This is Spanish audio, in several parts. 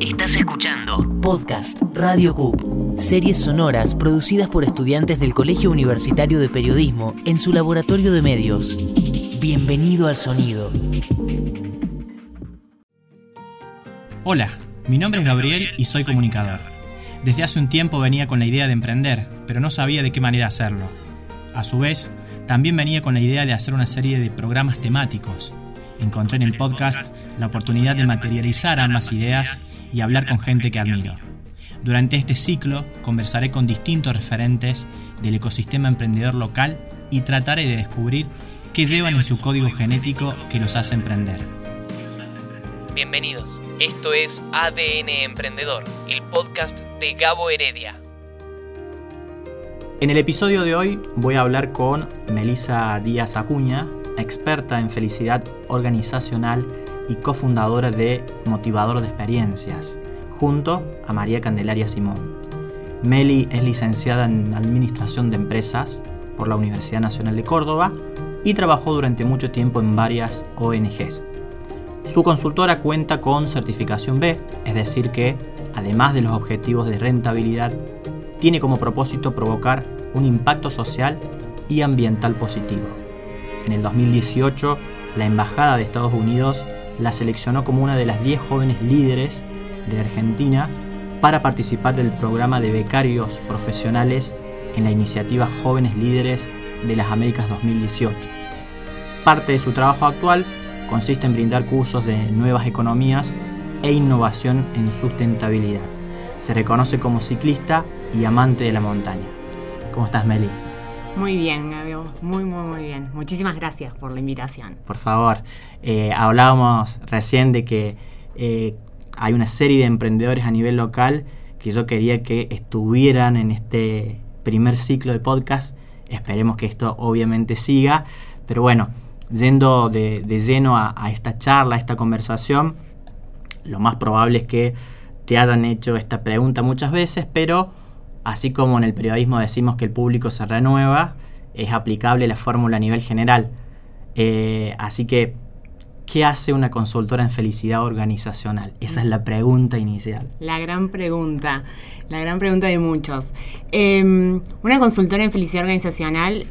Estás escuchando Podcast Radio CUP, series sonoras producidas por estudiantes del Colegio Universitario de Periodismo en su laboratorio de medios. Bienvenido al sonido. Hola, mi nombre es Gabriel y soy comunicador. Desde hace un tiempo venía con la idea de emprender, pero no sabía de qué manera hacerlo. A su vez, también venía con la idea de hacer una serie de programas temáticos. Encontré en el podcast la oportunidad de materializar ambas ideas y hablar con gente que admiro. Durante este ciclo conversaré con distintos referentes del ecosistema emprendedor local y trataré de descubrir qué llevan en su código genético que los hace emprender. Bienvenidos, esto es ADN Emprendedor, el podcast de Gabo Heredia. En el episodio de hoy voy a hablar con Melisa Díaz Acuña, experta en felicidad organizacional y cofundadora de Motivador de Experiencias, junto a María Candelaria Simón. Meli es licenciada en Administración de Empresas por la Universidad Nacional de Córdoba y trabajó durante mucho tiempo en varias ONGs. Su consultora cuenta con certificación B, es decir que, además de los objetivos de rentabilidad, tiene como propósito provocar un impacto social y ambiental positivo. En el 2018, la Embajada de Estados Unidos la seleccionó como una de las 10 jóvenes líderes de Argentina para participar del programa de becarios profesionales en la iniciativa Jóvenes Líderes de las Américas 2018. Parte de su trabajo actual consiste en brindar cursos de nuevas economías e innovación en sustentabilidad. Se reconoce como ciclista y amante de la montaña. ¿Cómo estás, Meli? Muy bien, Muy, muy, muy bien. Muchísimas gracias por la invitación. Por favor, eh, hablábamos recién de que eh, hay una serie de emprendedores a nivel local que yo quería que estuvieran en este primer ciclo de podcast. Esperemos que esto obviamente siga. Pero bueno, yendo de, lleno a, a, esta charla, a esta conversación, lo más probable es que te hayan hecho esta pregunta muchas veces, pero así como en el periodismo decimos que el público se renueva, es aplicable la fórmula a nivel general. Eh, así que, ¿qué hace una consultora en felicidad organizacional? Esa es la pregunta inicial. La gran pregunta, la gran pregunta de muchos. Eh, una consultora en felicidad organizacional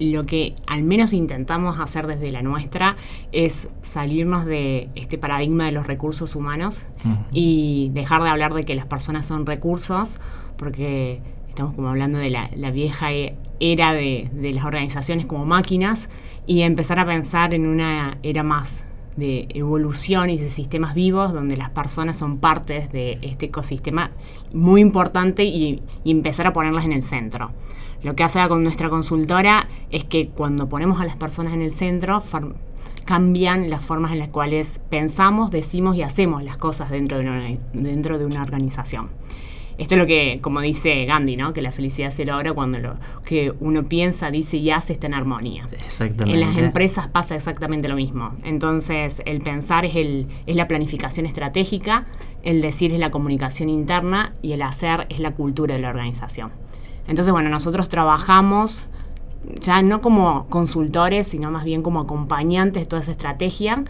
lo que al menos intentamos hacer desde la nuestra es salirnos de este paradigma de los recursos humanos uh -huh. y dejar de hablar de que las personas son recursos, porque estamos como hablando de la, la vieja era de, las organizaciones como máquinas y empezar a pensar en una era más de evolución y de sistemas vivos donde las personas son partes de este ecosistema muy importante y, empezar a ponerlas en el centro. Lo que hace con nuestra consultora es que cuando ponemos a las personas en el centro, cambian las formas en las cuales pensamos, decimos y hacemos las cosas dentro de una organización. Esto es lo que, como dice Gandhi, ¿no? que la felicidad se logra cuando lo que uno piensa, dice y hace está en armonía. Exactamente. En las empresas pasa exactamente lo mismo. Entonces, el pensar es, el, es la planificación estratégica, el decir es la comunicación interna y el hacer es la cultura de la organización. Entonces, bueno, nosotros trabajamos ya no como consultores, sino más bien como acompañantes de toda esa estrategia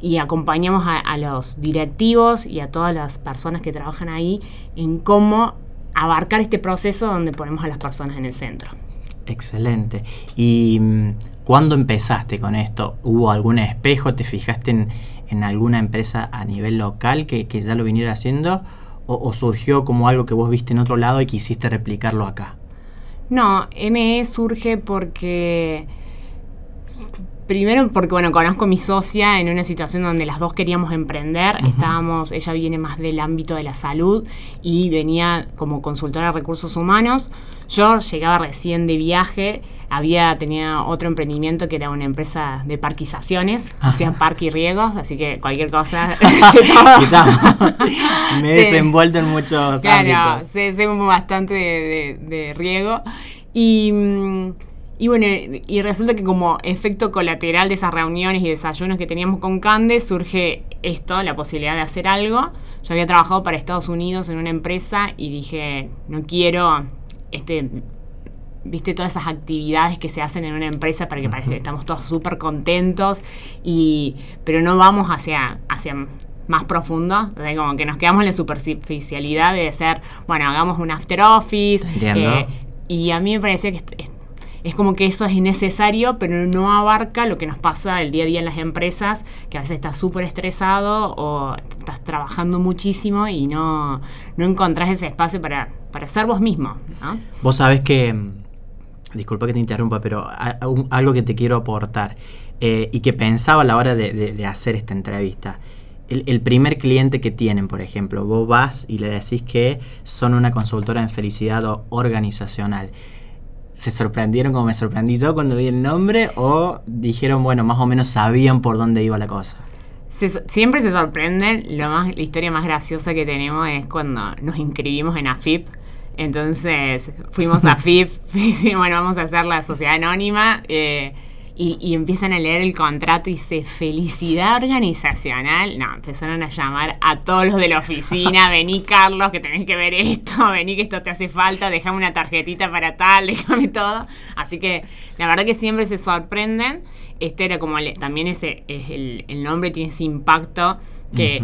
y acompañamos a, a, los directivos y a todas las personas que trabajan ahí en cómo abarcar este proceso donde ponemos a las personas en el centro. Excelente. ¿Y mm, cuándo empezaste con esto? ¿Hubo algún espejo? ¿Te fijaste en, en alguna empresa a nivel local que, que ya lo viniera haciendo? O, ¿O surgió como algo que vos viste en otro lado y quisiste replicarlo acá? No, ME surge porque. Primero porque, bueno, conozco a mi socia en una situación donde las dos queríamos emprender. Uh -huh. Estábamos, ella viene más del ámbito de la salud y venía como consultora de recursos humanos. Yo llegaba recién de viaje, había, tenía otro emprendimiento que era una empresa de parquizaciones, hacían parque y riegos, así que cualquier cosa. Me he desenvuelto en muchos claro, ámbitos. Sé, sé bastante de, de, de riego. Y. Y bueno, y resulta que como efecto colateral de esas reuniones y desayunos que teníamos con Cande, surge esto, la posibilidad de hacer algo. Yo había trabajado para Estados Unidos en una empresa y dije, no quiero este viste todas esas actividades que se hacen en una empresa para que parezca que estamos todos súper contentos y pero no vamos hacia hacia más profundo, de como que nos quedamos en la superficialidad de ser, bueno, hagamos un after office. Eh, y a mí me parece que es, como que eso es necesario, pero no abarca lo que nos pasa el día a día en las empresas, que a veces estás súper estresado o estás trabajando muchísimo y no, no encontrás ese espacio para, para ser vos mismo. Vos sabés que, disculpa que te interrumpa, pero algo que te quiero aportar eh, y que pensaba a la hora de, hacer esta entrevista. El, primer cliente que tienen, por ejemplo, vos vas y le decís que son una consultora en felicidad organizacional. ¿Se sorprendieron como me sorprendí yo cuando vi el nombre o dijeron, bueno, más o menos sabían por dónde iba la cosa? siempre se sorprenden. Lo más, la historia más graciosa que tenemos es cuando nos inscribimos en AFIP. Entonces fuimos a AFIP y bueno, vamos a hacer la sociedad anónima. Eh, y, empiezan a leer el contrato y dice felicidad organizacional. No, empezaron a llamar a todos los de la oficina, vení Carlos, que tenés que ver esto, vení que esto te hace falta, déjame una tarjetita para tal, déjame todo. Así que la verdad que siempre se sorprenden. Este era como también ese, es el, nombre tiene ese impacto que,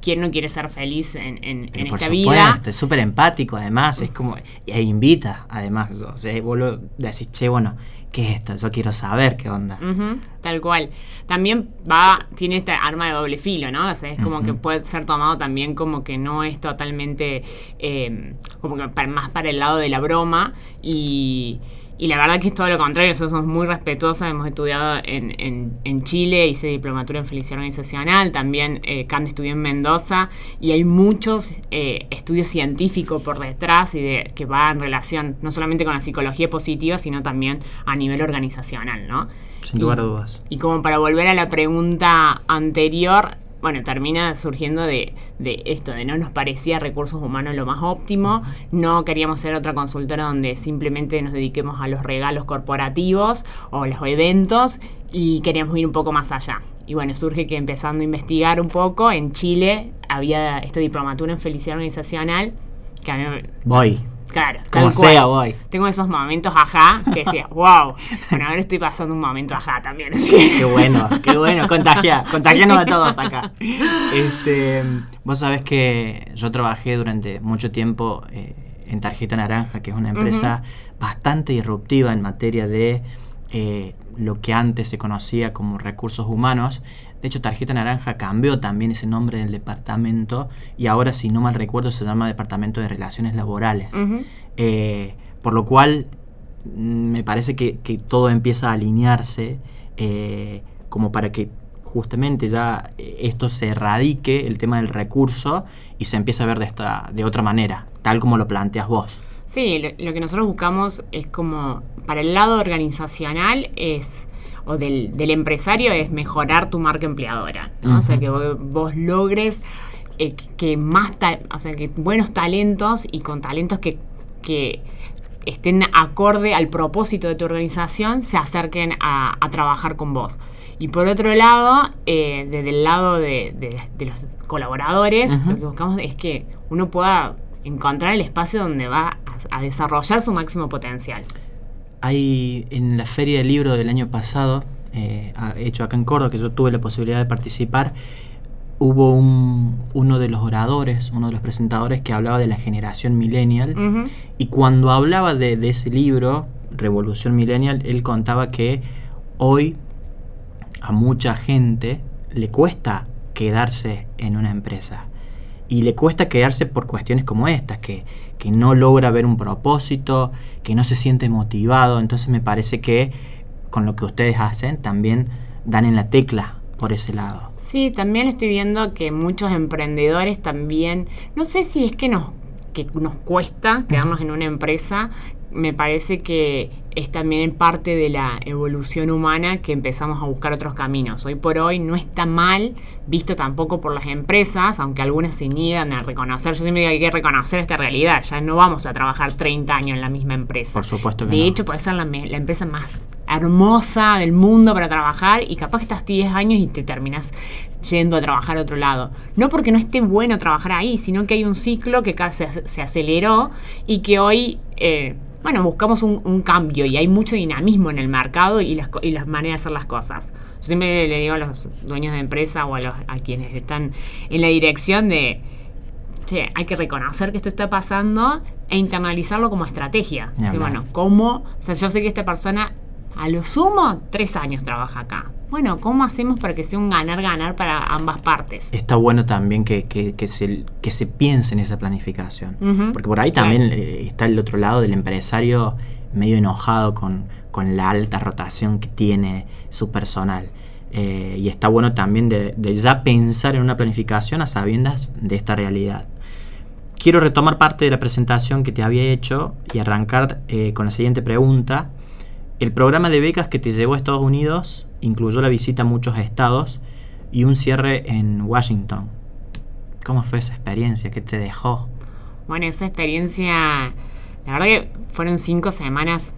¿quién no quiere ser feliz en, en, en esta vida? Es súper empático, además, es como, e invita, además, o sea, vos lo decís, che, bueno, ¿qué es esto? Yo quiero saber qué onda. tal cual. También va, tiene esta arma de doble filo, ¿no? O sea, es como que puede ser tomado también como que no es totalmente, eh, como que más para el lado de la broma y y la verdad que es todo lo contrario, nosotros somos muy respetuosos, hemos estudiado en, en, Chile, hice diplomatura en felicidad organizacional, también eh, Cande estudió en Mendoza, y hay muchos eh, estudios científicos por detrás y de, que va en relación no solamente con la psicología positiva, sino también a nivel organizacional, ¿no? Sin lugar a dudas. Y como para volver a la pregunta anterior, bueno, termina surgiendo de, esto, de no nos parecía recursos humanos lo más óptimo, no queríamos ser otra consultora donde simplemente nos dediquemos a los regalos corporativos o los eventos y queríamos ir un poco más allá. Y bueno, surge que empezando a investigar un poco, en Chile había esta diplomatura en felicidad organizacional que a mí... Voy. Claro, como sea, voy. Tengo esos momentos ajá que decía, wow. Bueno, ahora estoy pasando un momento ajá también. Qué bueno, qué bueno. Contagia, contagianos a todos acá. Este, vos sabés que yo trabajé durante mucho tiempo eh, en Tarjeta Naranja, que es una empresa bastante disruptiva en materia de eh, lo que antes se conocía como recursos humanos. De hecho, Tarjeta Naranja cambió también ese nombre del departamento y ahora, si no mal recuerdo, se llama Departamento de Relaciones Laborales. Eh, por lo cual, mm, me parece que, todo empieza a alinearse eh, como para que justamente ya esto se erradique, el tema del recurso, y se empiece a ver de, esta, de otra manera, tal como lo planteas vos. Sí, lo, que nosotros buscamos es como, para el lado organizacional es o del, empresario es mejorar tu marca empleadora, O sea, que vos, logres eh, que más, o sea, que buenos talentos y con talentos que, estén acorde al propósito de tu organización se acerquen a, trabajar con vos. Y por otro lado, eh, desde el lado de, los colaboradores, lo que buscamos es que uno pueda encontrar el espacio donde va a, desarrollar su máximo potencial. Hay en la feria del libro del año pasado, eh, hecho acá en Córdoba, que yo tuve la posibilidad de participar, hubo uno de los oradores, uno de los presentadores que hablaba de la generación millennial. Y cuando hablaba de, de, ese libro, Revolución Millennial, él contaba que hoy a mucha gente le cuesta quedarse en una empresa y le cuesta quedarse por cuestiones como estas, que, que no logra ver un propósito, que no se siente motivado. Entonces me parece que con lo que ustedes hacen también dan en la tecla por ese lado. Sí, también estoy viendo que muchos emprendedores también, no sé si es que nos, que nos cuesta quedarnos en una empresa, me parece que es también parte de la evolución humana que empezamos a buscar otros caminos. Hoy por hoy no está mal visto tampoco por las empresas, aunque algunas se niegan a reconocer. Yo siempre digo que hay que reconocer esta realidad. Ya no vamos a trabajar 30 años en la misma empresa. Por supuesto que De hecho, puede ser la, la, empresa más hermosa del mundo para trabajar y capaz que estás 10 años y te terminas yendo a trabajar a otro lado. No porque no esté bueno trabajar ahí, sino que hay un ciclo que se, se aceleró y que hoy... Eh, bueno, buscamos un, cambio y hay mucho dinamismo en el mercado y las, y las maneras de hacer las cosas. Yo siempre le digo a los dueños de empresa o a, los, a quienes están en la dirección de, che, hay que reconocer que esto está pasando e internalizarlo como estrategia. bueno, ¿cómo? O sea, yo sé que esta persona a lo sumo tres años trabaja acá. Bueno, ¿cómo hacemos para que sea un ganar-ganar para ambas partes? Está bueno también que, se, que se piense en esa planificación. Porque por ahí también eh, está el otro lado del empresario medio enojado con, la alta rotación que tiene su personal. Eh, y está bueno también de, ya pensar en una planificación a sabiendas de esta realidad. Quiero retomar parte de la presentación que te había hecho y arrancar eh, con la siguiente pregunta el programa de becas que te llevó a Estados Unidos incluyó la visita a muchos estados y un cierre en Washington. ¿Cómo fue esa experiencia? ¿Qué te dejó? Bueno, esa experiencia, la verdad que fueron cinco semanas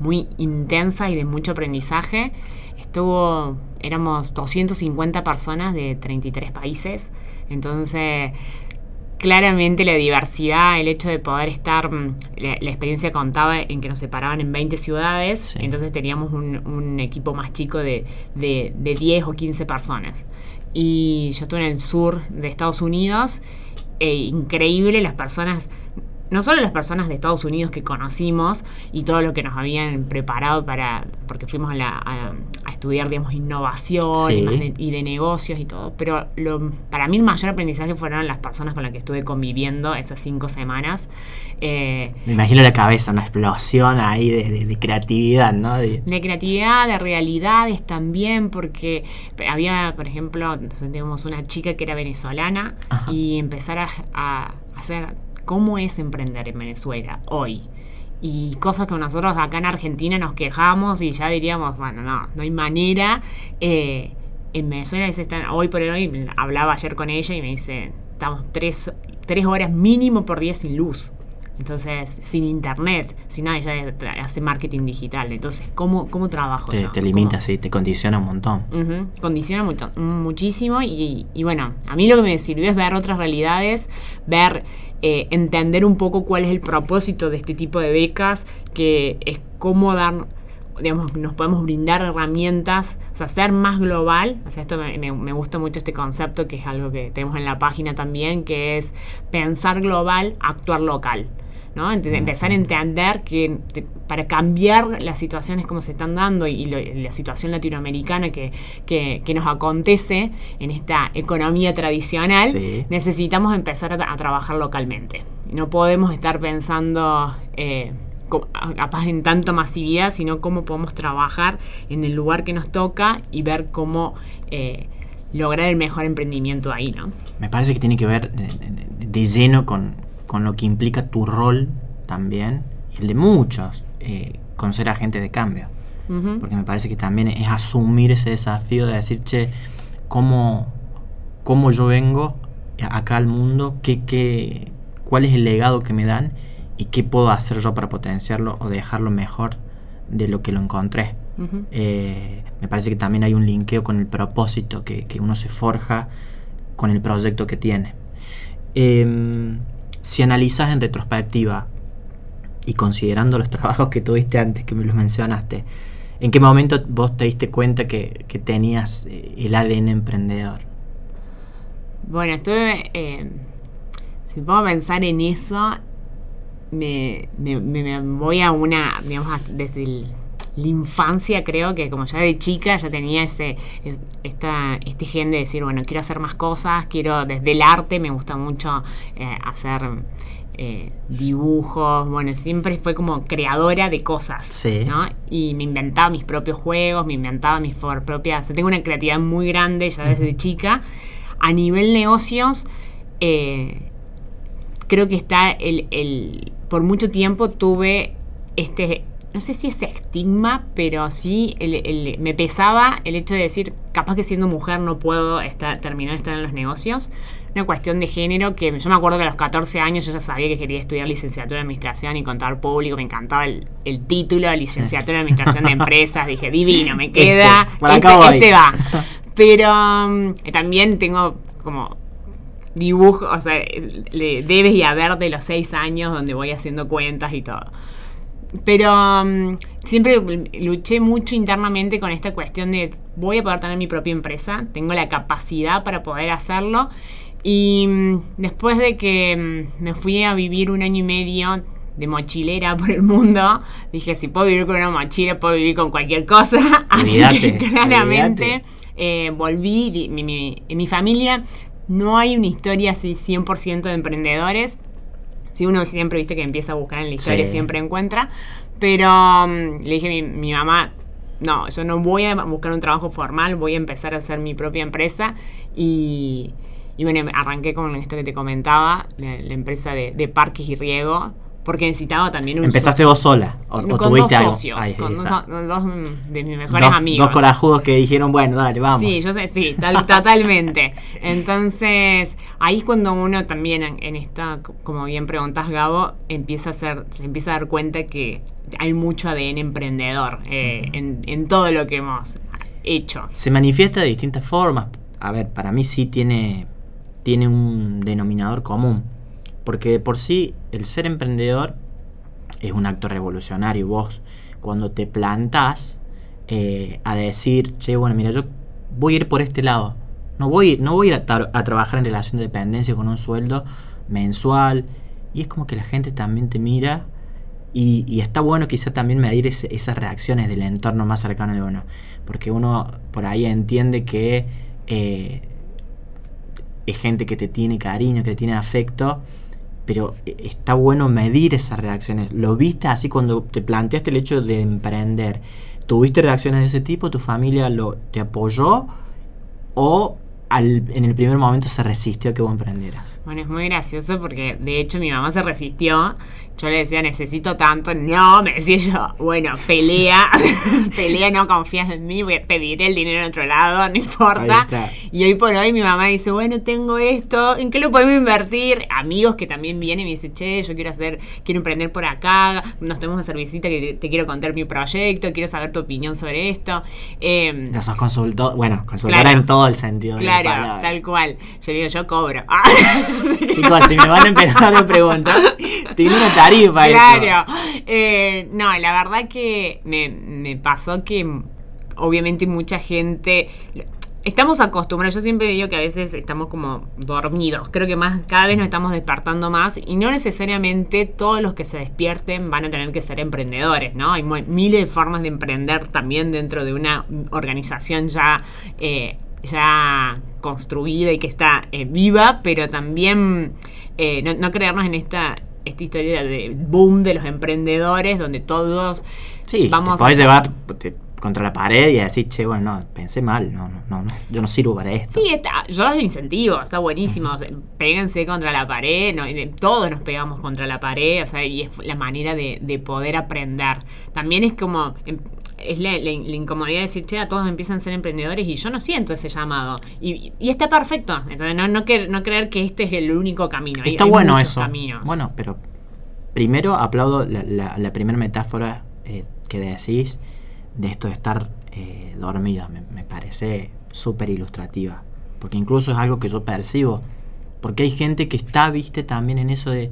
muy intensas y de mucho aprendizaje. Estuvo, éramos 250 personas de 33 países, entonces claramente la diversidad, el hecho de poder estar, mm, la, experiencia contaba en que nos separaban en 20 ciudades, entonces teníamos un, equipo más chico de, de, de 10 o 15 personas. Y yo estuve en el sur de Estados Unidos, e increíble las personas no solo las personas de Estados Unidos que conocimos y todo lo que nos habían preparado para, porque fuimos a, estudiar, digamos, innovación y, de, negocios y todo, pero lo, para mí el mayor aprendizaje fueron las personas con las que estuve conviviendo esas cinco semanas. Eh, Me imagino la cabeza, una explosión ahí de, creatividad, ¿no? De... creatividad, de realidades también, porque había, por ejemplo, teníamos una chica que era venezolana y empezar a, a hacer cómo es emprender en Venezuela hoy. Y cosas que nosotros acá en Argentina nos quejamos y ya diríamos, bueno, no, no hay manera. Eh, en Venezuela están, hoy por hoy, hablaba ayer con ella y me dice, estamos tres, tres horas mínimo por día sin luz. Entonces, sin internet, sin nada, ella hace marketing digital. Entonces, ¿cómo, cómo trabajo te, Te limita, sí, te condiciona un montón. Condiciona mucho, muchísimo. Y, y, bueno, a mí lo que me sirvió es ver otras realidades, ver eh, entender un poco cuál es el propósito de este tipo de becas, que es cómo dar digamos, nos podemos brindar herramientas, o sea, ser más global, o sea, esto me, gusta mucho este concepto que es algo que tenemos en la página también, que es pensar global, actuar local. ¿no? empezar a entender que para cambiar las situaciones como se están dando y, la situación latinoamericana que, nos acontece en esta economía tradicional, necesitamos empezar a, trabajar localmente. No podemos estar pensando... Eh, capaz en tanto masividad, sino cómo podemos trabajar en el lugar que nos toca y ver cómo eh, lograr el mejor emprendimiento ahí, ¿no? Me parece que tiene que ver de lleno con, con lo que implica tu rol también, el de muchos, eh, con ser agente de cambio. Porque me parece que también es asumir ese desafío de decir, che, ¿cómo, cómo yo vengo acá al mundo? ¿Qué, qué, ¿Cuál es el legado que me dan? ¿Y qué puedo hacer yo para potenciarlo o dejarlo mejor de lo que lo encontré? Eh, me parece que también hay un linkeo con el propósito que, que uno se forja con el proyecto que tiene. Eh, si analizas en retrospectiva y considerando los trabajos que tuviste antes, que me los mencionaste, ¿en qué momento vos te diste cuenta que, tenías eh, el ADN emprendedor? Bueno, estuve, eh, si puedo pensar en eso, me, voy a una, digamos, desde la infancia creo que como ya de chica ya tenía ese esta, este gen de decir, bueno, quiero hacer más cosas, quiero desde el arte, me gusta mucho eh, hacer eh, dibujos, bueno, siempre fue como creadora de cosas, ¿no? Y me inventaba mis propios juegos, me inventaba mis propias, tengo una creatividad muy grande ya desde chica. A nivel negocios, eh, creo que está el, el, por mucho tiempo tuve este no sé si es estigma, pero sí me pesaba el hecho de decir, capaz que siendo mujer no puedo estar, terminar de estar en los negocios. Una cuestión de género que yo me acuerdo que a los 14 años yo ya sabía que quería estudiar licenciatura en administración y contar público, me encantaba el, título de licenciatura en administración de empresas, dije, divino, me este, queda, este, este, va. Pero um, también tengo como dibujo, o sea, debes y haber de los 6 años donde voy haciendo cuentas y todo pero mm, siempre luché mucho internamente con esta cuestión de voy a poder tener mi propia empresa, tengo la capacidad para poder hacerlo. Y mm, después de que mm, me fui a vivir un año y medio de mochilera por el mundo, dije, si puedo vivir con una mochila, puedo vivir con cualquier cosa. Así que claramente eh, volví, en mi familia no hay una historia así 100% de emprendedores. Si uno siempre, viste, que empieza a buscar en la historia, siempre encuentra. Pero mm, le dije a mi, mamá, no, yo no voy a buscar un trabajo formal, voy a empezar a hacer mi propia empresa. Y, bueno, arranqué con esto que te comentaba, la, empresa de, de parques y riego, porque necesitaba también un ¿Empezaste vos sola? ¿O, con dos socios, con, dos, de mis mejores amigos. Dos corajudos que dijeron, bueno, dale, vamos. Sí, yo sé, sí, totalmente. Entonces, ahí es cuando uno también en, esta, como bien preguntas, Gabo, empieza a hacer, se empieza a dar cuenta que hay mucho ADN emprendedor eh, en, en todo lo que hemos hecho. Se manifiesta de distintas formas. A ver, para mí sí tiene, tiene un denominador común porque por sí el ser emprendedor es un acto revolucionario. Vos cuando te plantás eh, a decir, che, bueno, mira, yo voy a ir por este lado. No voy, no voy a ir a, trabajar en relación de dependencia con un sueldo mensual. Y es como que la gente también te mira y, está bueno quizá también medir esas reacciones del entorno más cercano de uno. Porque uno por ahí entiende que eh, es gente que te tiene cariño, que te tiene afecto pero eh, está bueno medir esas reacciones. ¿Lo viste así cuando te planteaste el hecho de emprender? ¿Tuviste reacciones de ese tipo? ¿Tu familia lo, te apoyó? ¿O en el primer momento se resistió a que vos emprendieras? Bueno, es muy gracioso porque de hecho mi mamá se resistió. Yo le decía, necesito tanto. No, me decía yo, bueno, pelea, pelea, no confías en mí, voy a pedir el dinero en otro lado, no importa. Y hoy por hoy mi mamá dice, bueno, tengo esto, ¿en qué lo podemos invertir? Amigos que también vienen y me dicen, che, yo quiero hacer, quiero emprender por acá, nos tenemos que hacer visita que te, quiero contar mi proyecto, quiero saber tu opinión sobre esto. Eh, no sos consultor, bueno, consultora en todo el sentido. Claro, tal cual. Yo digo, yo cobro. Chicos, si me van a empezar a preguntar, tiene una Claro. Eh, no, la verdad que me, pasó que obviamente mucha gente estamos acostumbrados, yo siempre digo que a veces estamos como dormidos, creo que más cada vez nos estamos despertando más y no necesariamente todos los que se despierten van a tener que ser emprendedores, ¿no? Hay miles de formas de emprender también dentro de una organización ya eh, ya construida y que está eh, viva, pero también eh, no, creernos en esta, esta historia de boom de los emprendedores, donde todos sí, vamos te a... llevar contra la pared y decir, che, bueno, no, pensé mal, no, no, no, yo no sirvo para esto. Sí, está, yo los incentivo, está buenísimo, péguense contra la pared, todos nos pegamos contra la pared, o sea, y es la manera de, de poder aprender. También es como, em, es la, incomodidad de decir, che, a todos empiezan a ser emprendedores y yo no siento ese llamado. Y, está perfecto. Entonces, no, no, creer que este es el único camino. Está bueno eso. Bueno, pero primero aplaudo la, primera metáfora eh, que decís de esto de estar eh, dormido. Me, me parece súper ilustrativa. Porque incluso es algo que yo percibo. Porque hay gente que está, viste, también en eso de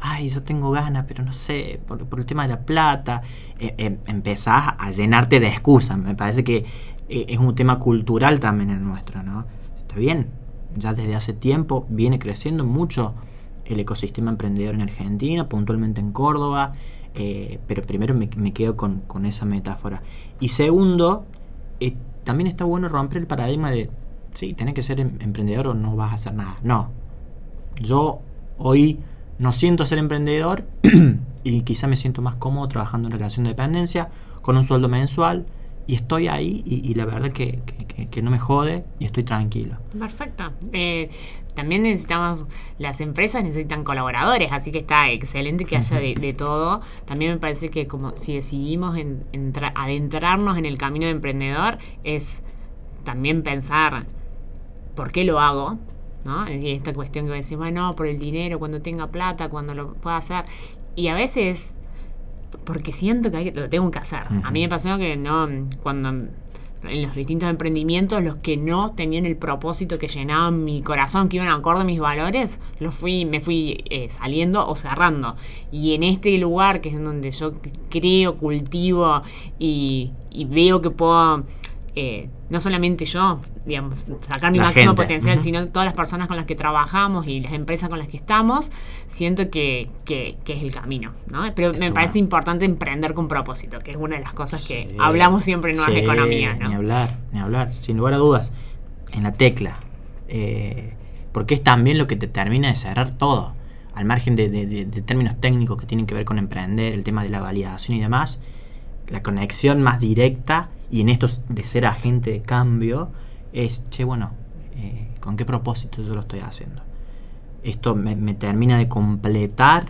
ay, yo tengo ganas, pero no sé, por, el tema de la plata, eh, eh, empezás a llenarte de excusas. Me parece que eh, es un tema cultural también el nuestro, ¿no? Está bien, ya desde hace tiempo viene creciendo mucho el ecosistema emprendedor en Argentina, puntualmente en Córdoba, pero primero me, quedo con, esa metáfora. Y segundo, también está bueno romper el paradigma de, sí, tenés que ser em, emprendedor o no vas a hacer nada. No, yo hoy no siento ser emprendedor y quizá me siento más cómodo trabajando en relación de dependencia con un sueldo mensual y estoy ahí y, la verdad que, que, no me jode y estoy tranquilo. Perfecto. Eh, también necesitamos, las empresas necesitan colaboradores, así que está excelente que haya de, todo. También me parece que como si decidimos en, adentrarnos en el camino de emprendedor es también pensar por qué lo hago, y esta cuestión que decimos, bueno, por el dinero, cuando tenga plata, cuando lo pueda hacer. Y a veces, porque siento que lo tengo que hacer. A mí me pasó que no, cuando en los distintos emprendimientos, los que no tenían el propósito que llenaban mi corazón, que iban acorde a mis valores, los fui, me fui eh, saliendo o cerrando. Y en este lugar, que es donde yo creo, cultivo y, y veo que puedo eh, no solamente yo, digamos, sacar mi máximo potencial, sino todas las personas con las que trabajamos y las empresas con las que estamos, siento que, que, es el camino, ¿no? Pero me parece importante emprender con propósito, que es una de las cosas que hablamos siempre en Nuevas Economías, ¿no? Ni hablar, ni hablar, sin lugar a dudas, en la tecla, eh, porque es también lo que te termina de cerrar todo, al margen de, de términos técnicos que tienen que ver con emprender, el tema de la validación y demás, la conexión más directa y en esto de ser agente de cambio es, che, bueno, eh, ¿con qué propósito yo lo estoy haciendo? Esto me, termina de completar,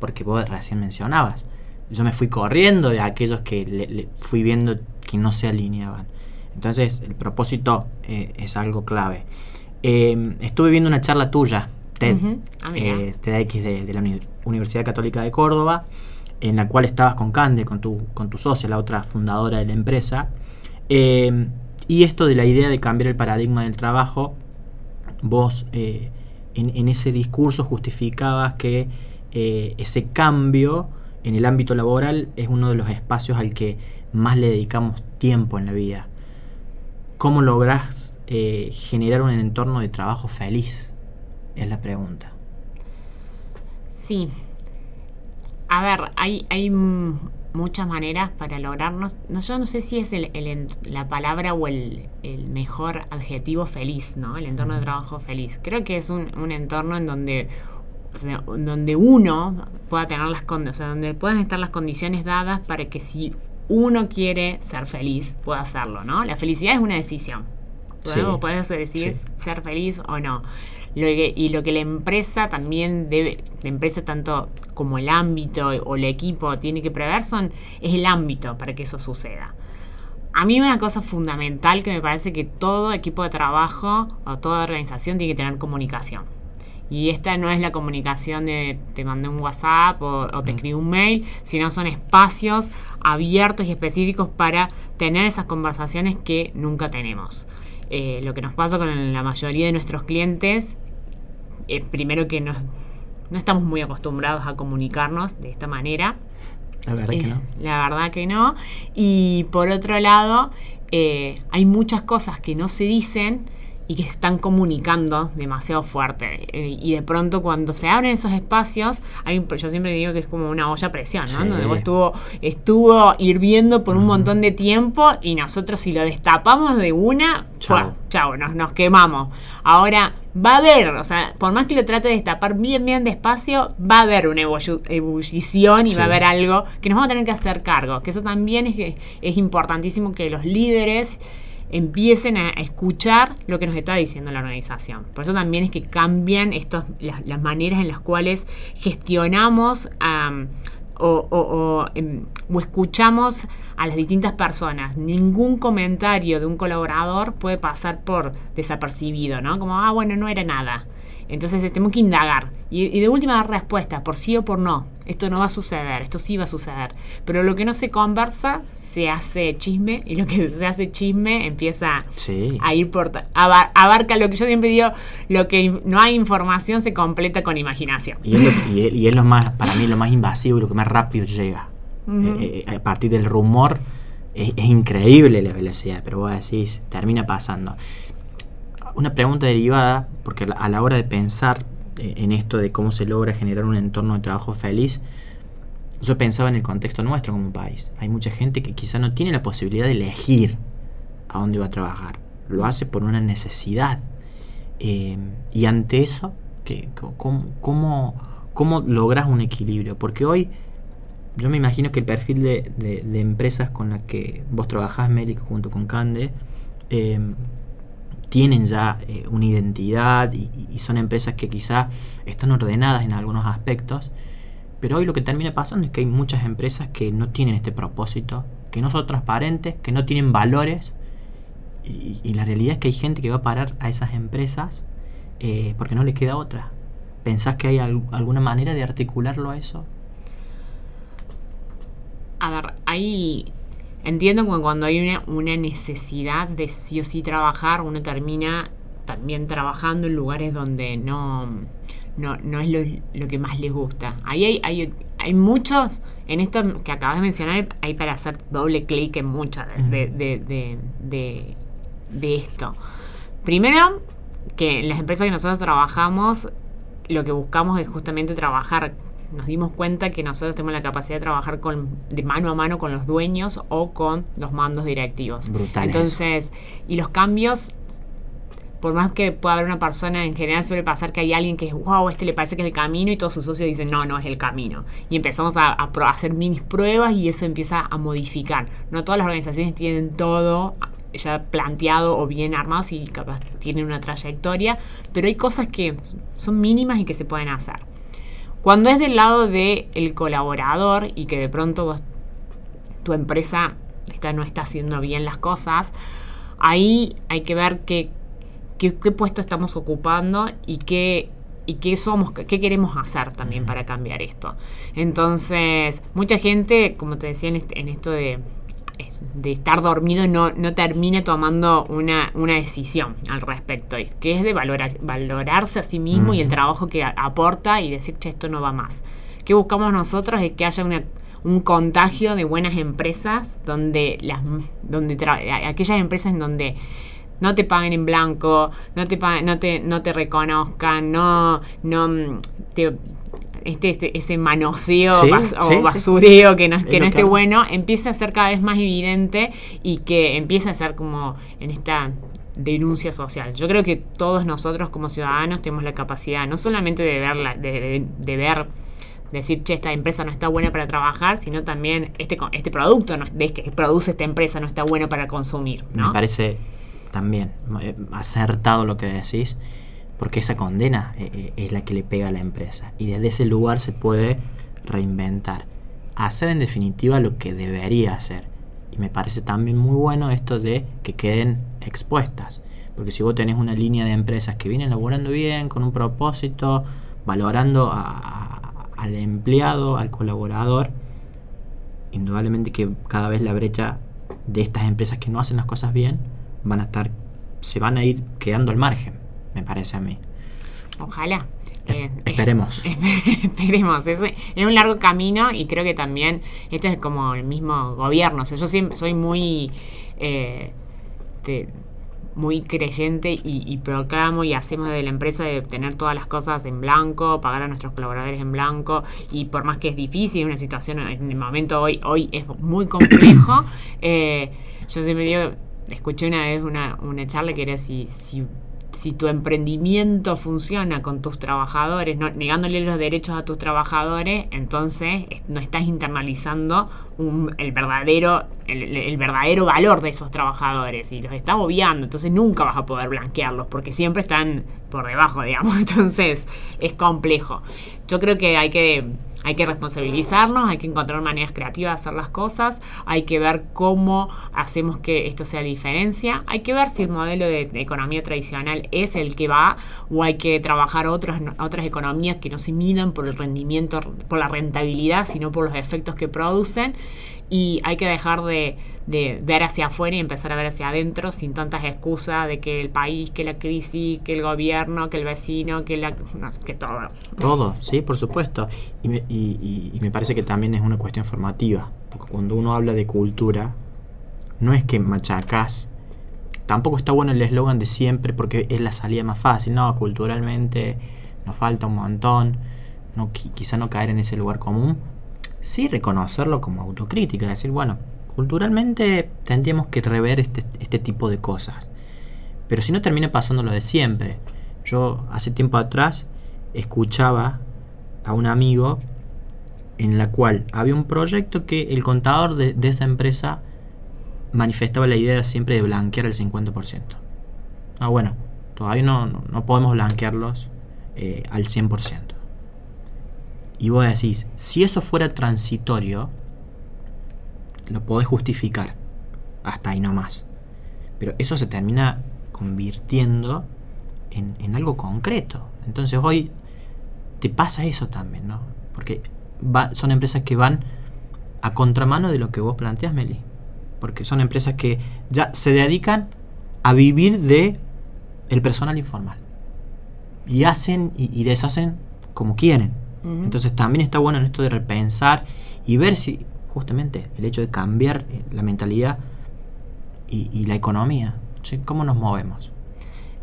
porque vos recién mencionabas, yo me fui corriendo de aquellos que le, fui viendo que no se alineaban. Entonces, el propósito eh, es algo clave. Em, estuve viendo una charla tuya, TED, ah, eh, TEDx de, de la Universidad Católica de Córdoba, en la cual estabas con Cande, con tu, con tu socia, la otra fundadora de la empresa. Eh, y esto de la idea de cambiar el paradigma del trabajo, vos eh, en, ese discurso justificabas que eh, ese cambio en el ámbito laboral es uno de los espacios al que más le dedicamos tiempo en la vida. ¿Cómo lográs generar un entorno de trabajo feliz? Es la pregunta. Sí, a ver, hay, hay muchas maneras para lograrnos. No, yo no sé si es la palabra o el, mejor adjetivo feliz, ¿no? El entorno de trabajo feliz. Creo que es un, entorno en donde, donde uno pueda tener las condiciones, o sea, donde puedan estar las condiciones dadas para que si uno quiere ser feliz, pueda hacerlo, ¿no? La felicidad es una decisión. Puedes decidir ser feliz o no y lo que la empresa también debe, la empresa tanto como el ámbito o el equipo tiene que prever son, es el ámbito para que eso suceda. A mí una cosa fundamental que me parece que todo equipo de trabajo o toda organización tiene que tener comunicación. Y esta no es la comunicación de te mandé un WhatsApp o, o te escribí un mail, sino son espacios abiertos y específicos para tener esas conversaciones que nunca tenemos. Eh, lo que nos pasa con la mayoría de nuestros clientes eh, primero que no, no estamos muy acostumbrados a comunicarnos de esta manera. La verdad que eh, no. La verdad que no. Y por otro lado, eh, hay muchas cosas que no se dicen y que están comunicando demasiado fuerte. y de pronto cuando se abren esos espacios, hay, yo siempre digo que es como una olla a presión, ¿no? Donde estuvo, estuvo hirviendo por un montón de tiempo y nosotros si lo destapamos de una, chao, chao nos, nos quemamos. Ahora, va a haber, o sea, por más que lo trate de destapar bien, bien despacio, va a haber una ebullición y va a haber algo que nos vamos a tener que hacer cargo. Que eso también es, es importantísimo que los líderes empiecen a escuchar lo que nos está diciendo la organización. Por eso también es que cambian estos, las, maneras en las cuales gestionamos o, em, o, escuchamos a las distintas personas. Ningún comentario de un colaborador puede pasar por desapercibido, ¿no? Como, ah, bueno, no era nada. Entonces tenemos que indagar. Y, de última dar respuesta, por sí o por no. Esto no va a suceder, esto sí va a suceder. Pero lo que no se conversa se hace chisme y lo que se hace chisme empieza a ir por... abarca lo que yo siempre digo, lo que no hay información se completa con imaginación. Y es, lo, más, para mí lo más invasivo, lo que más rápido llega. Eh, eh, a partir del rumor es, increíble la velocidad, pero vos decís, termina pasando una pregunta derivada, porque a la hora de pensar eh, en esto de cómo se logra generar un entorno de trabajo feliz, yo pensaba en el contexto nuestro como país. Hay mucha gente que quizá no tiene la posibilidad de elegir a dónde va a trabajar. Lo hace por una necesidad. Eh, y ante eso, ¿qué, cómo, cómo, logras un equilibrio? Porque hoy yo me imagino que el perfil de, empresas con las que vos trabajás, Meli, junto con Cande, eh, tienen ya eh, una identidad y, son empresas que quizá están ordenadas en algunos aspectos, pero hoy lo que termina pasando es que hay muchas empresas que no tienen este propósito, que no son transparentes, que no tienen valores, y, la realidad es que hay gente que va a parar a esas empresas eh, porque no le queda otra. ¿Pensás que hay alguna manera de articularlo a eso? A ver, hay entiendo que cuando hay una, una necesidad de sí o sí trabajar, uno termina también trabajando en lugares donde no, no, no es lo, lo que más les gusta. Ahí hay, hay, hay muchos, en esto que acabas de mencionar, hay para hacer doble clic en muchas de, de, de, de, de esto. Primero, que en las empresas que nosotros trabajamos, lo que buscamos es justamente trabajar. Nos dimos cuenta que nosotros tenemos la capacidad de trabajar con, de mano a mano con los dueños o con los mandos directivos. Brutal Entonces, y los cambios por más que pueda haber una persona, en general suele pasar que hay alguien que, wow, este le parece que es el camino y todos sus socios dicen, no, no es el camino. Y empezamos a, a pro- a hacer mini pruebas y eso empieza a modificar. No todas las organizaciones tienen todo ya planteado o bien armados y capaz tienen una trayectoria, pero hay cosas que son mínimas y que se pueden hacer. Cuando es del lado del el colaborador y que de pronto vos, tu empresa está, no está haciendo bien las cosas, ahí hay que ver qué, qué, qué puesto estamos ocupando y qué, y qué somos, qué queremos hacer también para cambiar esto. Entonces, mucha gente, como te decía en, este- en esto de, de estar dormido, no, no termina tomando una, una decisión al respecto, que es de valorar, valorarse a sí mismo y el trabajo que a- aporta y decir, che, esto no va más. ¿Qué buscamos nosotros? Es que haya una un contagio de buenas empresas donde las donde aquellas empresas en donde no te paguen en blanco, no te no te no te reconozcan, no no mm, te este, este- ese manoseo Sí, bas- o sí. basureo que no, que no esté bueno, empieza a ser cada vez más evidente y que empieza a ser como en esta denuncia social. Yo creo que todos nosotros como ciudadanos tenemos la capacidad no solamente de verla, de, de- de ver decir, che, esta empresa no está buena para trabajar, sino también este, este producto no- de que produce esta empresa no está bueno para consumir. ¿no? Me parece también eh, acertado lo que decís, porque esa condena eh, eh, es la que le pega a la empresa. Y desde ese lugar se puede reinventar. Hacer en definitiva lo que debería hacer. Y me parece también muy bueno esto de que queden expuestas. Porque si vos tenés una línea de empresas que vienen laborando bien, con un propósito, valorando al empleado, al colaborador, indudablemente que cada vez la brecha de estas empresas que no hacen las cosas bien van a estar, se van a ir quedando al margen, me parece a mí. Ojalá. Eh, Eh, esperemos. Esperemos, es, es un largo camino y creo que también esto es como el mismo gobierno. O sea, yo siempre soy muy eh, te- muy creyente y, y proclamo y hacemos de la empresa de tener todas las cosas en blanco, pagar a nuestros colaboradores en blanco y por más que es difícil, una situación en el momento hoy, hoy es muy complejo, eh, yo siempre digo, escuché una vez una, una charla que era si, si si tu emprendimiento funciona con tus trabajadores, no, negándole los derechos a tus trabajadores, entonces no estás internalizando el, verdadero, el verdadero valor de esos trabajadores y los estás obviando, entonces nunca vas a poder blanquearlos porque siempre están por debajo, digamos, entonces es complejo. Yo creo que hay que hay que responsabilizarnos, hay que encontrar maneras creativas de hacer las cosas, hay que ver cómo hacemos que esto sea diferencia, hay que ver si el modelo de, de economía tradicional es el que va o hay que trabajar otras, otras economías que no se midan por el rendimiento, por la rentabilidad, sino por los efectos que producen y hay que dejar de, de ver hacia afuera y empezar a ver hacia adentro sin tantas excusas de que el país, que la crisis, que el gobierno, que el vecino, que, la, que todo. Todo, sí, por supuesto. Y me, y- y- y me parece que también es una cuestión formativa, porque cuando uno habla de cultura, no es que machacás. Tampoco está bueno el eslogan de siempre porque es la salida más fácil. No, culturalmente nos falta un montón. No, qui- quizá no caer en ese lugar común. Sí reconocerlo como autocrítica, decir, bueno, culturalmente tendríamos que rever este, este tipo de cosas. Pero si no termina pasando lo de siempre. Yo hace tiempo atrás escuchaba a un amigo en la cual había un proyecto que el contador de, esa empresa manifestaba la idea siempre de blanquear el 50%. Ah, bueno, todavía no, no, no podemos blanquearlos eh, al 100%. Y vos decís, si eso fuera transitorio, lo podés justificar. Hasta ahí nomás. Pero eso se termina convirtiendo en, en algo concreto. Entonces hoy te pasa eso también, ¿no? Porque son empresas que van a contramano de lo que vos planteas, Meli. porque son empresas que ya se dedican a vivir de el personal informal. Y hacen y, deshacen como quieren. Entonces también está bueno en esto de repensar y ver si justamente el hecho de cambiar eh, la mentalidad y, la economía, ¿cómo nos movemos?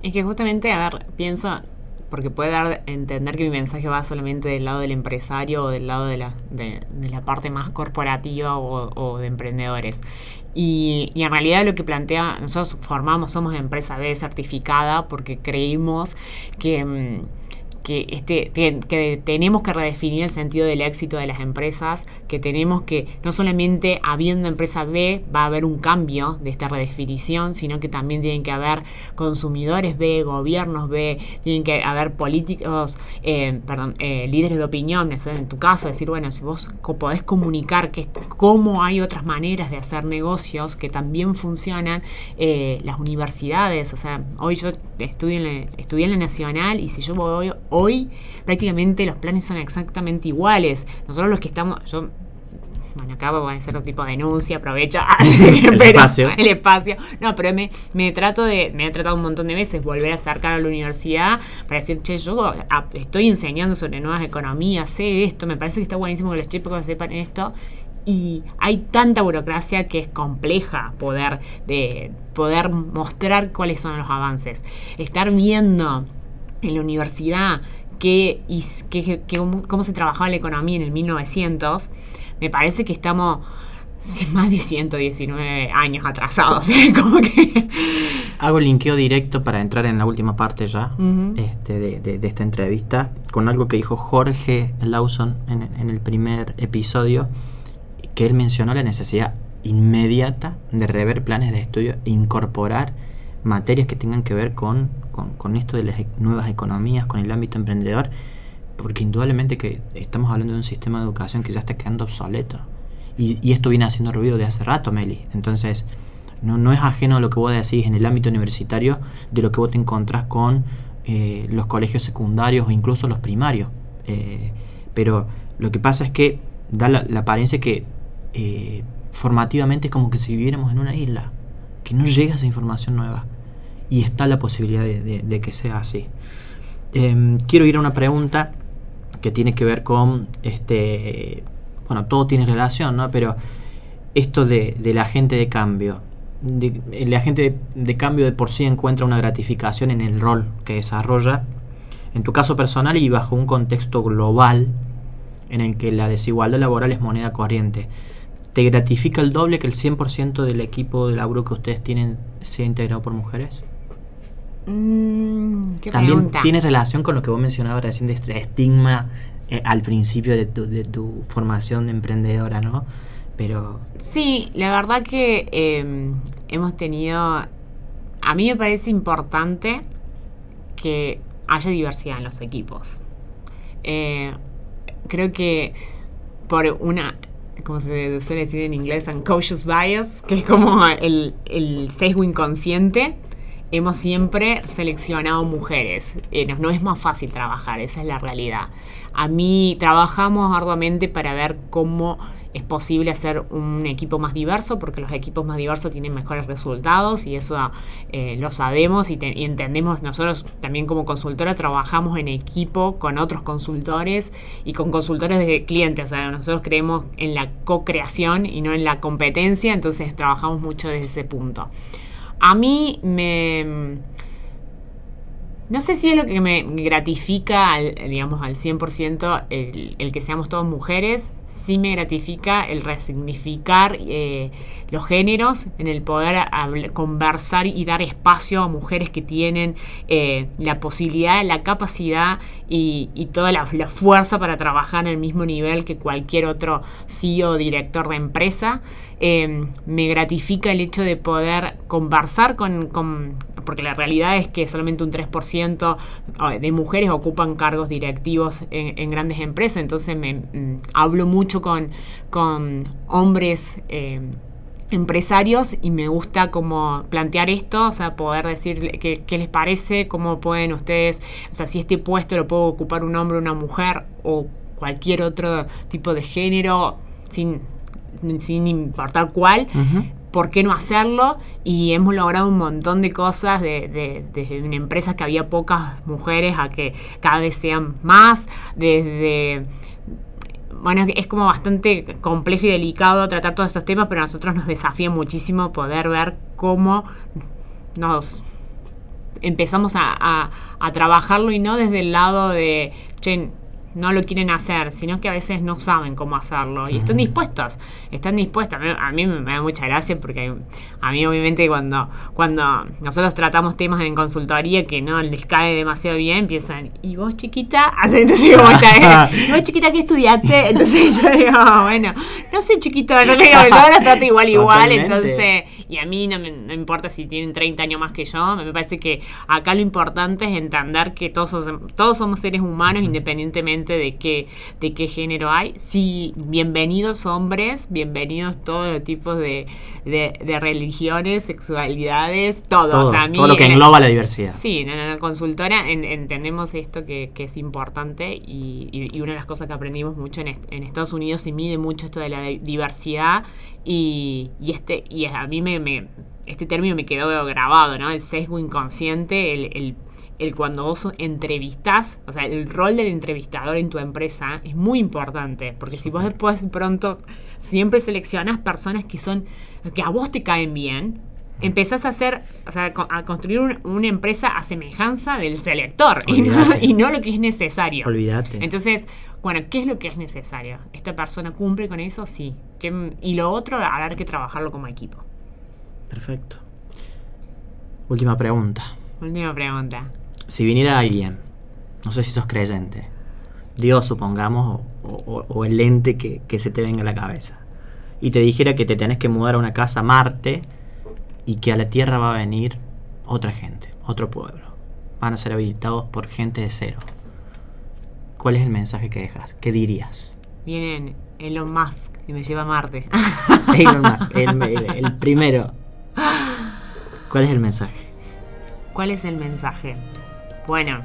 Es que justamente, a ver, pienso, porque puede dar entender que mi mensaje va solamente del lado del empresario o del lado de la, de, la parte más corporativa o, de emprendedores. Y, y, en realidad lo que plantea, nosotros formamos, somos empresa B certificada porque creímos que... Mm, que, este, que, tenemos que redefinir el sentido del éxito de las empresas, que tenemos que, no solamente habiendo empresa B va a haber un cambio de esta redefinición, sino que también tienen que haber consumidores B, gobiernos B, tienen que haber políticos, eh, perdón, eh, líderes de opinión, en tu caso, decir, bueno, si vos podés comunicar que, cómo hay otras maneras de hacer negocios que también funcionan, eh, las universidades, o sea, hoy yo estudio en estudié en la Nacional y si yo voy hoy prácticamente los planes son exactamente iguales. Nosotros los que estamos, yo bueno, acá voy a hacer un tipo de denuncia, aprovecho el espacio. El espacio. No, pero me, me trato de, me he tratado un montón de veces volver a acercar a la universidad para decir, che, yo estoy enseñando sobre nuevas economías, sé esto, me parece que está buenísimo que los chicos sepan esto. Y hay tanta burocracia que es compleja poder, de, poder mostrar cuáles son los avances. Estar viendo en la universidad que, cómo, se trabajaba la economía en el 1900, me parece que estamos más de 119 años atrasados. ¿eh? como que... Hago el linkeo directo para entrar en la última parte ya este, de, esta entrevista con algo que dijo Jorge Lawson en, en el primer episodio, que él mencionó la necesidad inmediata de rever planes de estudio e incorporar materias que tengan que ver con, con, esto de las e, nuevas economías, con el ámbito emprendedor, porque indudablemente que estamos hablando de un sistema de educación que ya está quedando obsoleto. Y, esto viene haciendo ruido de hace rato, Meli. Entonces, no, no es ajeno a lo que vos decís en el ámbito universitario de lo que vos te encontrás con eh, los colegios secundarios o incluso los primarios. Eh, pero lo que pasa es que da la, apariencia que eh, formativamente es como que si viviéramos en una isla, que no llega esa información nueva y está la posibilidad de, que sea así. Em, quiero ir a una pregunta que tiene que ver con, este, bueno, todo tiene relación, ¿no? Pero esto de, del agente de cambio, el agente de, cambio de por sí encuentra una gratificación en el rol que desarrolla, en tu caso personal y bajo un contexto global en el que la desigualdad laboral es moneda corriente. ¿Te gratifica el doble que el 100% del equipo de laburo que ustedes tienen sea integrado por mujeres? Mm, También tiene relación con lo que vos mencionabas recién de este estigma eh, al principio de tu, de tu formación de emprendedora, ¿no? Pero... Sí, la verdad que em, hemos tenido... A mí me parece importante que haya diversidad en los equipos. Eh, creo que por una como se suele decir en inglés, unconscious bias, que es como el, el sesgo inconsciente, hemos siempre seleccionado mujeres. Eh, no, es más fácil trabajar, esa es la realidad. A mí trabajamos arduamente para ver cómo es posible hacer un equipo más diverso, porque los equipos más diversos tienen mejores resultados y eso eh, lo sabemos y, entendemos. Nosotros también como consultora trabajamos en equipo con otros consultores y con consultores de clientes. O sea, nosotros creemos en la co-creación y no en la competencia, entonces trabajamos mucho desde ese punto. A mí me... No sé si es lo que me gratifica, al, digamos, al 100% el, el que seamos todas mujeres, sí me gratifica el resignificar eh, los géneros, en el poder conversar y dar espacio a mujeres que tienen eh, la posibilidad, la capacidad y, toda la, fuerza para trabajar en el mismo nivel que cualquier otro CEO o director de empresa. Eh, me gratifica el hecho de poder conversar con, porque la realidad es que solamente un 3% de mujeres ocupan cargos directivos en, grandes empresas, entonces me mm, hablo mucho con, con hombres eh, empresarios y me gusta como plantear esto, o sea, poder decir qué, les parece, cómo pueden ustedes, o sea, si este puesto lo puede ocupar un hombre una mujer o cualquier otro tipo de género, sin, sin importar cuál. ¿por qué no hacerlo? Y hemos logrado un montón de cosas desde de, empresas que había pocas mujeres a que cada vez sean más, desde bueno, es como bastante complejo y delicado tratar todos estos temas, pero a nosotros nos desafía muchísimo poder ver cómo nos empezamos a, a trabajarlo y no desde el lado de, che, no lo quieren hacer, sino que a veces no saben cómo hacerlo y están dispuestos, están dispuestos. A mí, me da mucha gracia porque a mí obviamente cuando, cuando nosotros tratamos temas en consultoría que no les cae demasiado bien, empiezan, ¿y vos chiquita? Entonces digo, ¿y vos chiquita qué estudiaste? Entonces yo digo, bueno, no sé chiquito, yo digo, yo los trato igual igual, entonces, y a mí no me no importa si tienen 30 años más que yo, me parece que acá lo importante es entender que todos, todos somos seres humanos independientemente de qué, de qué género hay. Sí, bienvenidos hombres, bienvenidos todos los tipos de, religiones, sexualidades, todo. Todo, lo que engloba la diversidad. Sí, en la consultora entendemos esto que, es importante y, una de las cosas que aprendimos mucho en, Estados Unidos se mide mucho esto de la diversidad y, este y a mí me, este término me quedó grabado, ¿no? El sesgo inconsciente, el el cuando vos entrevistas, o sea, el rol del entrevistador en tu empresa es muy importante, porque si vos después pronto siempre seleccionas personas que son, que a vos te caen bien, empezás a hacer, o sea, a construir una empresa a semejanza del selector y no, lo que es necesario. Olvídate. Entonces, bueno, ¿qué es lo que es necesario? ¿Esta persona cumple con eso? Sí. y lo otro, habrá que trabajarlo como equipo. Perfecto. Última pregunta. Última pregunta si viniera alguien, no sé si sos creyente, Dios supongamos, o, el ente que, se te venga a la cabeza, y te dijera que te tenés que mudar a una casa a Marte y que a la Tierra va a venir otra gente, otro pueblo, van a ser habitados por gente de cero. ¿Cuál es el mensaje que dejas? ¿Qué dirías? Vienen Elon Musk y me lleva a Marte. Elon Musk, el primero. ¿Cuál es el mensaje? ¿Cuál es el mensaje? Bueno,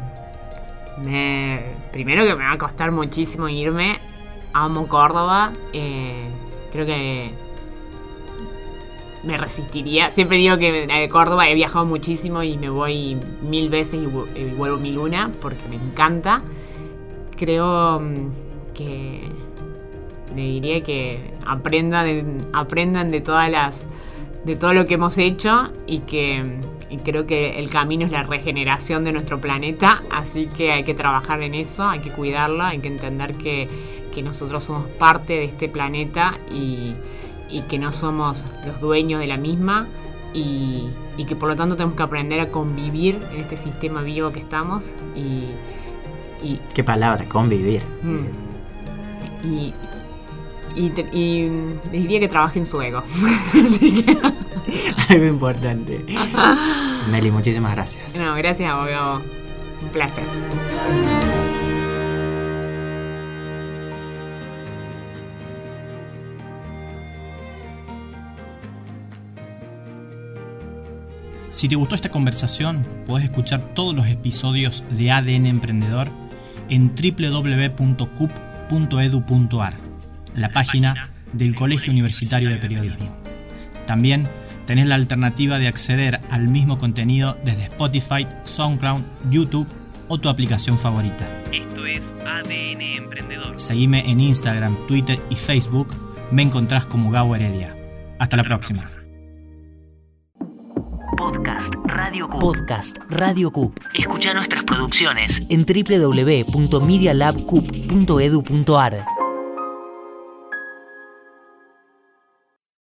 me, primero que me va a costar muchísimo irme. Amo Córdoba. Eh, creo que me resistiría. Siempre digo que de Córdoba he viajado muchísimo y me voy mil veces y, vuelvo mil una porque me encanta. Creo mm, que le diría que aprendan aprendan de todas las de todo lo que hemos hecho y que y creo que el camino es la regeneración de nuestro planeta, así que hay que trabajar en eso, hay que cuidarlo, hay que entender que, nosotros somos parte de este planeta y, que no somos los dueños de la misma y, que por lo tanto tenemos que aprender a convivir en este sistema vivo que estamos y... ¿Qué palabra? Convivir. Mm. Y, y, diría que trabaje en su ego. Algo importante. Meli, muchísimas gracias. No, gracias a Un placer. Si te gustó esta conversación, puedes escuchar todos los episodios de ADN Emprendedor en www.cup.edu.ar la página del Colegio Universitario de Periodismo. También tenés la alternativa de acceder al mismo contenido desde Spotify, SoundCloud, YouTube o tu aplicación favorita. Esto es ADN Emprendedor. Seguime en Instagram, Twitter y Facebook. Me encontrás como Gabo Heredia. Hasta la próxima. Podcast Radio Cup. Podcast Radio Cup. Escucha nuestras producciones en www.medialabcup.edu.ar.